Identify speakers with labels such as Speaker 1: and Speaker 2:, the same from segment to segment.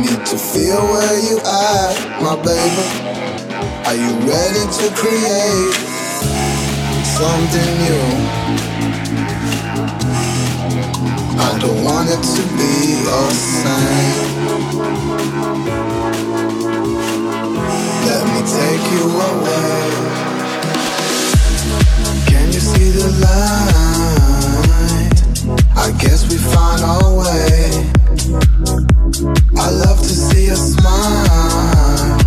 Speaker 1: need to feel where you at, my baby. Are you ready to create something new? I don't want it to be the same. Let me take you away. Can you see the light? I guess we find our way smile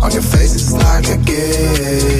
Speaker 1: on your face, it's like a gift.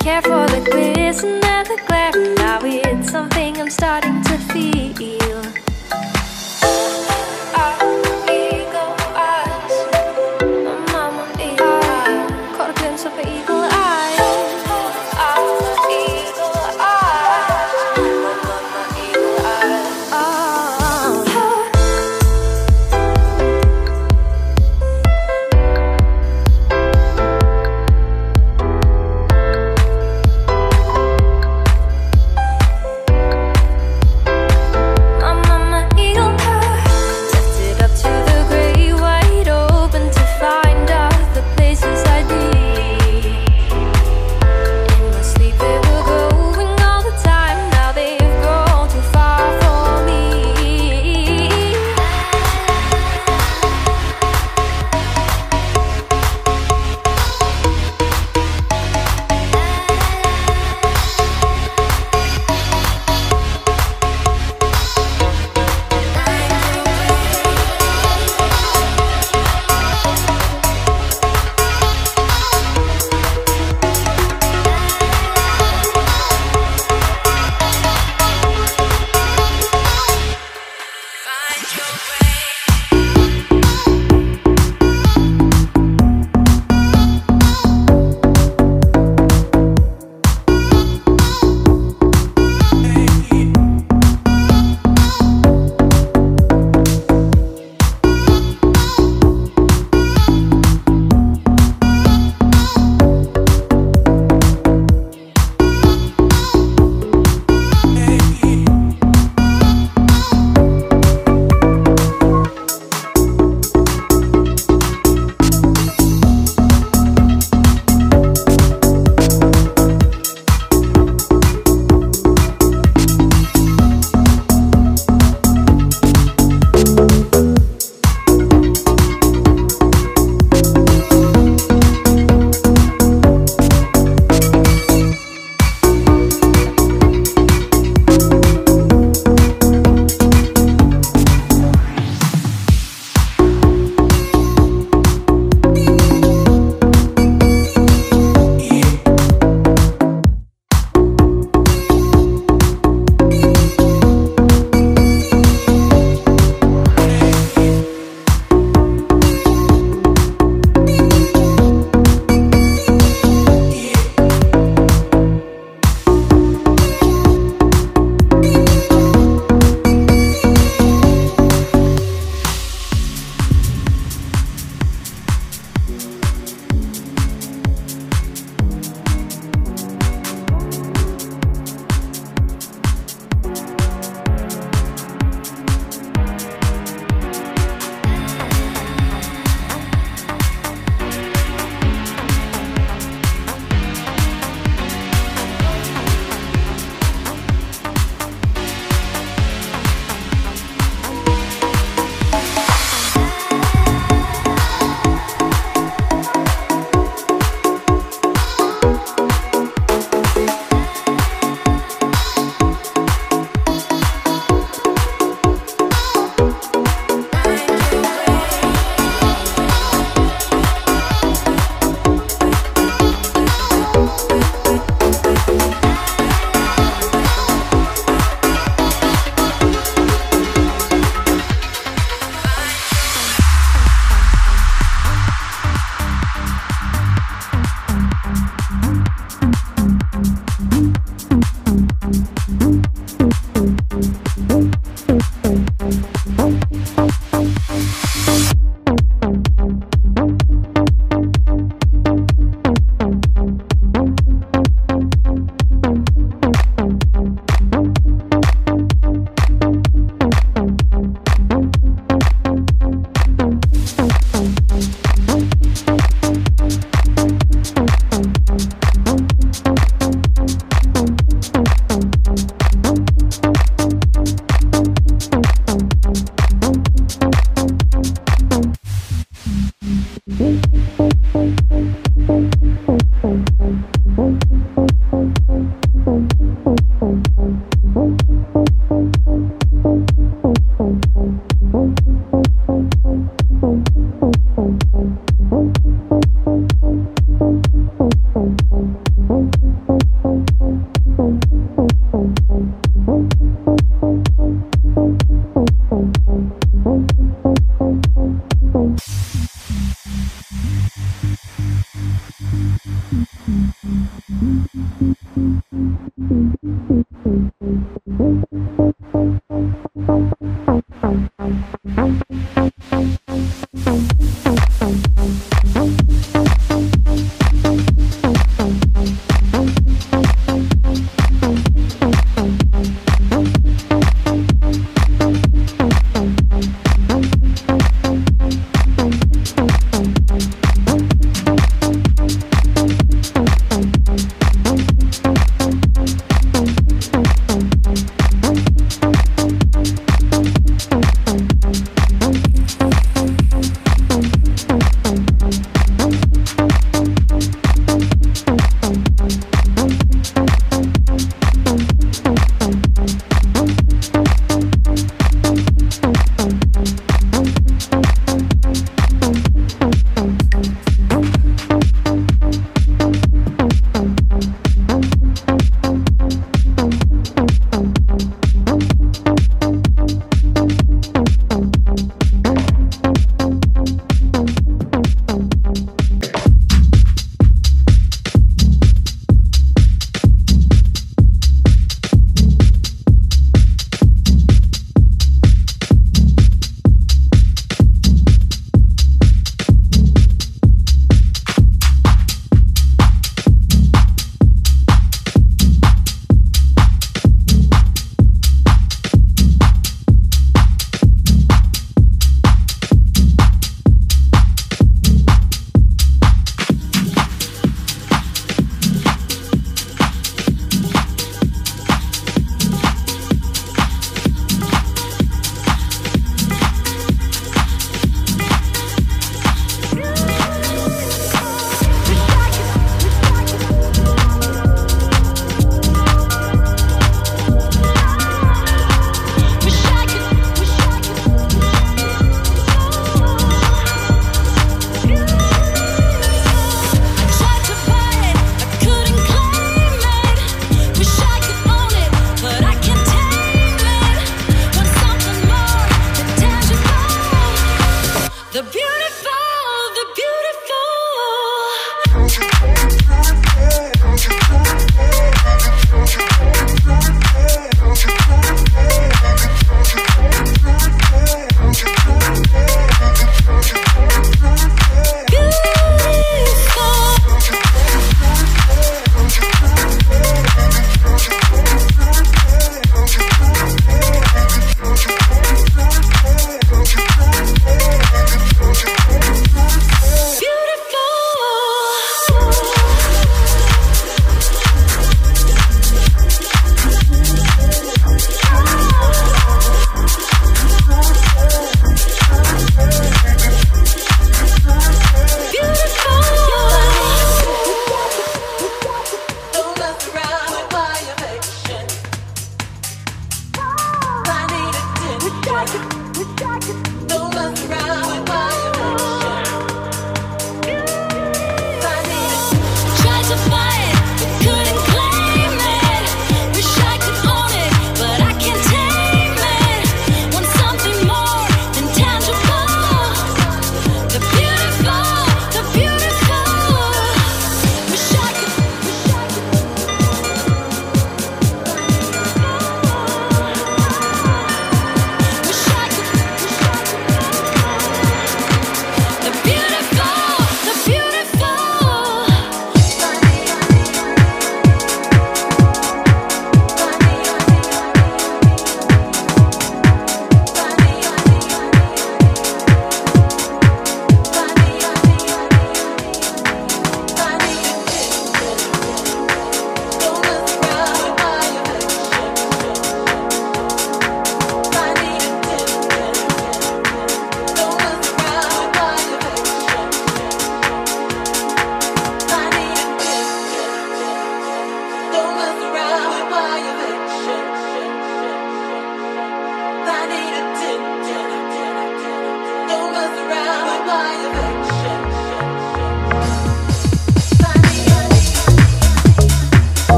Speaker 2: Care for the glisten and the glare. Now it's something I'm starting to feel.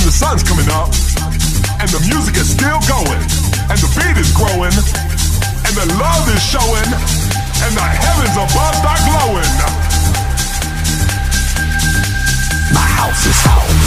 Speaker 3: when the sun's coming up, and the music is still going, and the beat is growing, and the love is showing, and the heavens above are glowing. My house is home.